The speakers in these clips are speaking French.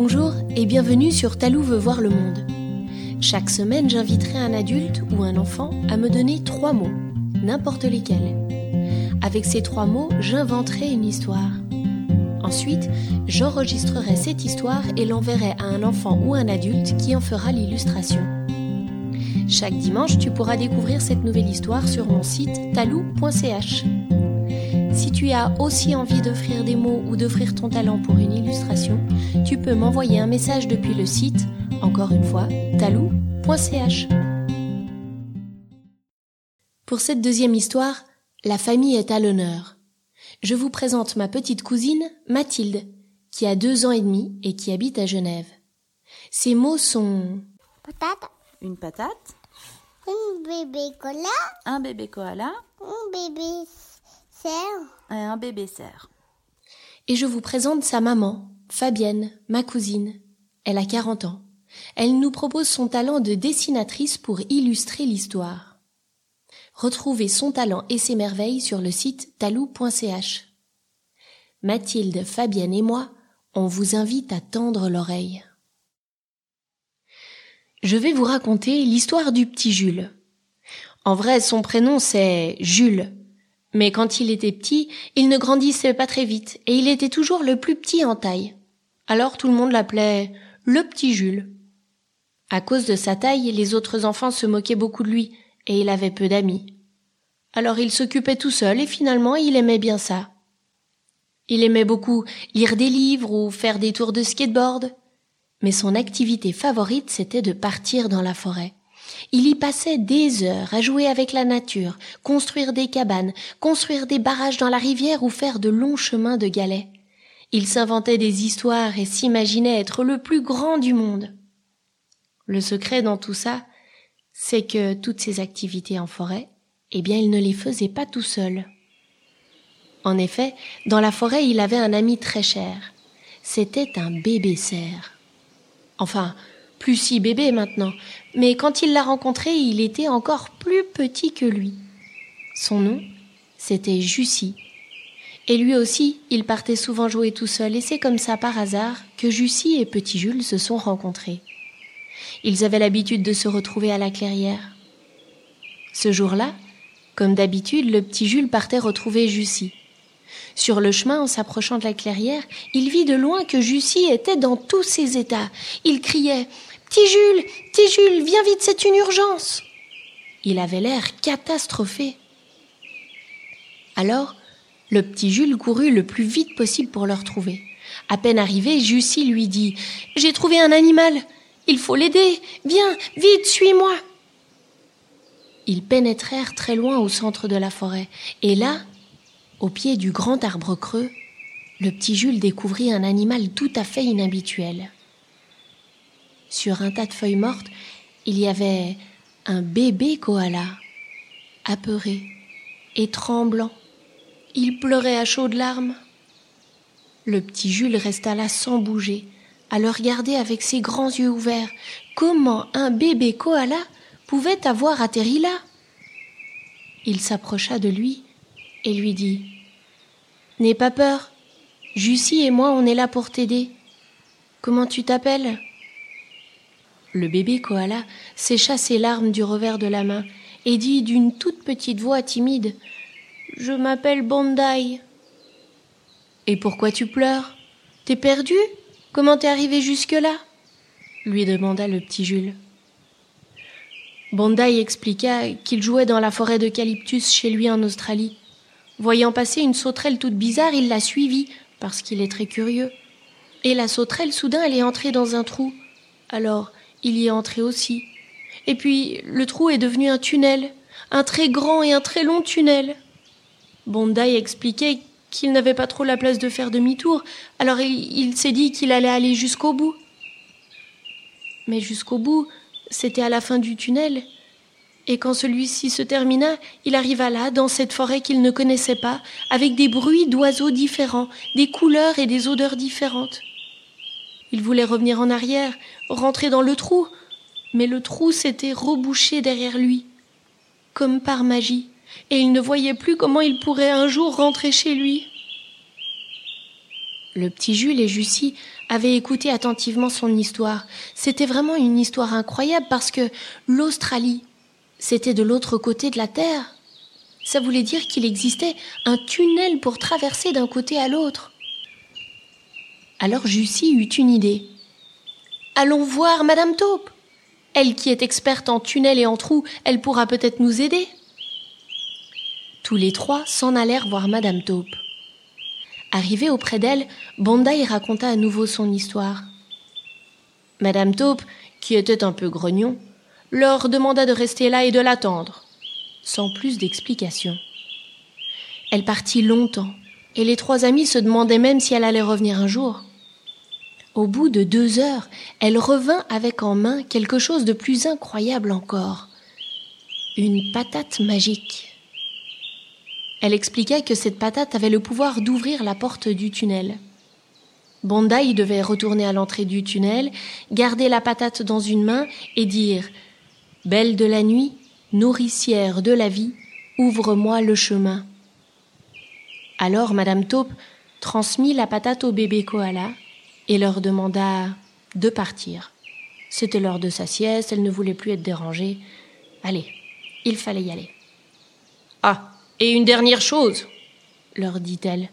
Bonjour et bienvenue sur Talou veut voir le monde. Chaque semaine, j'inviterai un adulte ou un enfant à me donner trois mots, n'importe lesquels. Avec ces trois mots, j'inventerai une histoire. Ensuite, j'enregistrerai cette histoire et l'enverrai à un enfant ou un adulte qui en fera l'illustration. Chaque dimanche, tu pourras découvrir cette nouvelle histoire sur mon site talou.ch. Si tu as aussi envie d'offrir des mots ou d'offrir ton talent pour une illustration, peux m'envoyer un message depuis le site, encore une fois, talou.ch. Pour cette deuxième histoire, la famille est à l'honneur. Je vous présente ma petite cousine, Mathilde, qui a deux ans et demi et qui habite à Genève. Ces mots sont Patate, Une patate, un bébé cola, un bébé koala un bébé cerf, et un bébé cerf. et je vous présente sa maman, Fabienne, ma cousine. Elle a 40 ans. Elle nous propose son talent de dessinatrice pour illustrer l'histoire. Retrouvez son talent et ses merveilles sur le site talou.ch. Mathilde, Fabienne et moi, on vous invite à tendre l'oreille. Je vais vous raconter l'histoire du petit Jules. En vrai, son prénom c'est Jules. Mais quand il était petit, il ne grandissait pas très vite et il était toujours le plus petit en taille. Alors tout le monde l'appelait le petit Jules. À cause de sa taille, les autres enfants se moquaient beaucoup de lui et il avait peu d'amis. Alors il s'occupait tout seul et finalement il aimait bien ça. Il aimait beaucoup lire des livres ou faire des tours de skateboard. Mais son activité favorite c'était de partir dans la forêt. Il y passait des heures à jouer avec la nature, construire des cabanes, construire des barrages dans la rivière ou faire de longs chemins de galets. Il s'inventait des histoires et s'imaginait être le plus grand du monde. Le secret dans tout ça, c'est que toutes ces activités en forêt, eh bien, il ne les faisait pas tout seul. En effet, dans la forêt, il avait un ami très cher. C'était un bébé cerf. Enfin, plus si bébé maintenant, mais quand il l'a rencontré, il était encore plus petit que lui. Son nom, c'était Jussie. Et lui aussi, il partait souvent jouer tout seul, et c'est comme ça par hasard que Jussie et Petit Jules se sont rencontrés. Ils avaient l'habitude de se retrouver à la clairière. Ce jour-là, comme d'habitude, le petit Jules partait retrouver Jussie. Sur le chemin, en s'approchant de la clairière, il vit de loin que Jussie était dans tous ses états. Il criait Petit Jules, petit Jules, viens vite, c'est une urgence. Il avait l'air catastrophé. Alors, le petit Jules courut le plus vite possible pour le retrouver. À peine arrivé, Jussie lui dit J'ai trouvé un animal. Il faut l'aider. Viens, vite, suis-moi. Ils pénétrèrent très loin au centre de la forêt. Et là, au pied du grand arbre creux, le petit Jules découvrit un animal tout à fait inhabituel. Sur un tas de feuilles mortes, il y avait un bébé koala, apeuré et tremblant. Il pleurait à chaudes larmes. Le petit Jules resta là sans bouger, à le regarder avec ses grands yeux ouverts. Comment un bébé koala pouvait avoir atterri là? Il s'approcha de lui et lui dit N'aie pas peur. Jussie et moi, on est là pour t'aider. Comment tu t'appelles Le bébé koala sécha ses larmes du revers de la main et dit d'une toute petite voix timide Je m'appelle Bandai. Et pourquoi tu pleures? T'es perdu? Comment t'es arrivé jusque-là? lui demanda le petit Jules. Bandai expliqua qu'il jouait dans la forêt d'eucalyptus chez lui en Australie. Voyant passer une sauterelle toute bizarre, il l'a suivie, parce qu'il est très curieux. Et la sauterelle, soudain, elle est entrée dans un trou. Alors, il y est entré aussi. Et puis, le trou est devenu un tunnel, un très grand et un très long tunnel. Bandai expliquait qu'il n'avait pas trop la place de faire demi-tour, alors il, il s'est dit qu'il allait aller jusqu'au bout. Mais jusqu'au bout, c'était à la fin du tunnel, et quand celui-ci se termina, il arriva là, dans cette forêt qu'il ne connaissait pas, avec des bruits d'oiseaux différents, des couleurs et des odeurs différentes. Il voulait revenir en arrière, rentrer dans le trou, mais le trou s'était rebouché derrière lui, comme par magie, et il ne voyait plus comment il pourrait un jour rentrer chez lui. Le petit Jules et Jussie avaient écouté attentivement son histoire. C'était vraiment une histoire incroyable parce que l'Australie, c'était de l'autre côté de la Terre. Ça voulait dire qu'il existait un tunnel pour traverser d'un côté à l'autre. Alors Jussie eut une idée. Allons voir Madame Taupe. Elle qui est experte en tunnels et en trous, elle pourra peut-être nous aider. Tous les trois s'en allèrent voir Madame Taupe. Arrivé auprès d'elle, Bondaï raconta à nouveau son histoire. Madame Taupe, qui était un peu grognon, leur demanda de rester là et de l'attendre, sans plus d'explications. Elle partit longtemps, et les trois amis se demandaient même si elle allait revenir un jour. Au bout de deux heures, elle revint avec en main quelque chose de plus incroyable encore. Une patate magique. Elle expliqua que cette patate avait le pouvoir d'ouvrir la porte du tunnel. Bondaï devait retourner à l'entrée du tunnel, garder la patate dans une main et dire Belle de la nuit, nourricière de la vie, ouvre-moi le chemin. Alors Madame Taupe transmit la patate au bébé koala et leur demanda de partir. C'était l'heure de sa sieste, elle ne voulait plus être dérangée. Allez, il fallait y aller. Ah, et une dernière chose, leur dit-elle.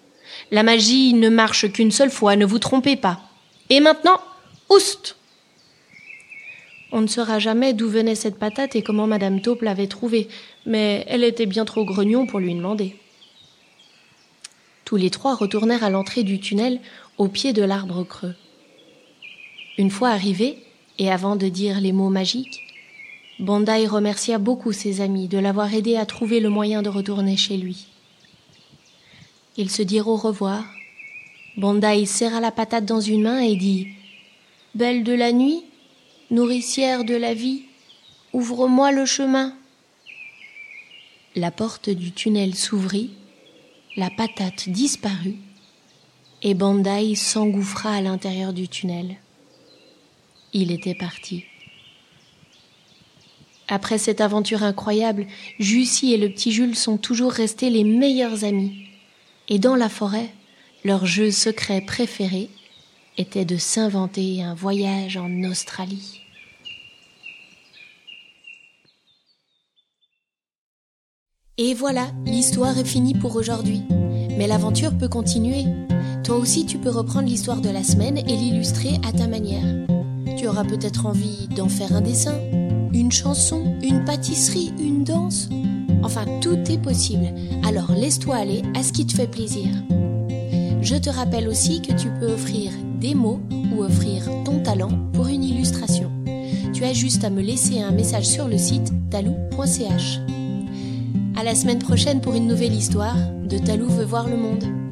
La magie ne marche qu'une seule fois, ne vous trompez pas. Et maintenant, oust On ne saura jamais d'où venait cette patate et comment Madame Taupe l'avait trouvée, mais elle était bien trop grognon pour lui demander. Tous les trois retournèrent à l'entrée du tunnel au pied de l'arbre creux. Une fois arrivés, et avant de dire les mots magiques, Bandai remercia beaucoup ses amis de l'avoir aidé à trouver le moyen de retourner chez lui. Ils se dirent au revoir. Bandai serra la patate dans une main et dit Belle de la nuit, nourricière de la vie, ouvre-moi le chemin. La porte du tunnel s'ouvrit, la patate disparut, et Bandai s'engouffra à l'intérieur du tunnel. Il était parti. Après cette aventure incroyable, Jussie et le petit Jules sont toujours restés les meilleurs amis. Et dans la forêt, leur jeu secret préféré était de s'inventer un voyage en Australie. Et voilà, l'histoire est finie pour aujourd'hui. Mais l'aventure peut continuer. Toi aussi, tu peux reprendre l'histoire de la semaine et l'illustrer à ta manière. Tu auras peut-être envie d'en faire un dessin, une chanson, une pâtisserie, une danse. Enfin, tout est possible. Alors laisse-toi aller à ce qui te fait plaisir. Je te rappelle aussi que tu peux offrir des mots ou offrir ton talent pour une illustration. Tu as juste à me laisser un message sur le site talou.ch. À la semaine prochaine pour une nouvelle histoire de Talou veut voir le monde.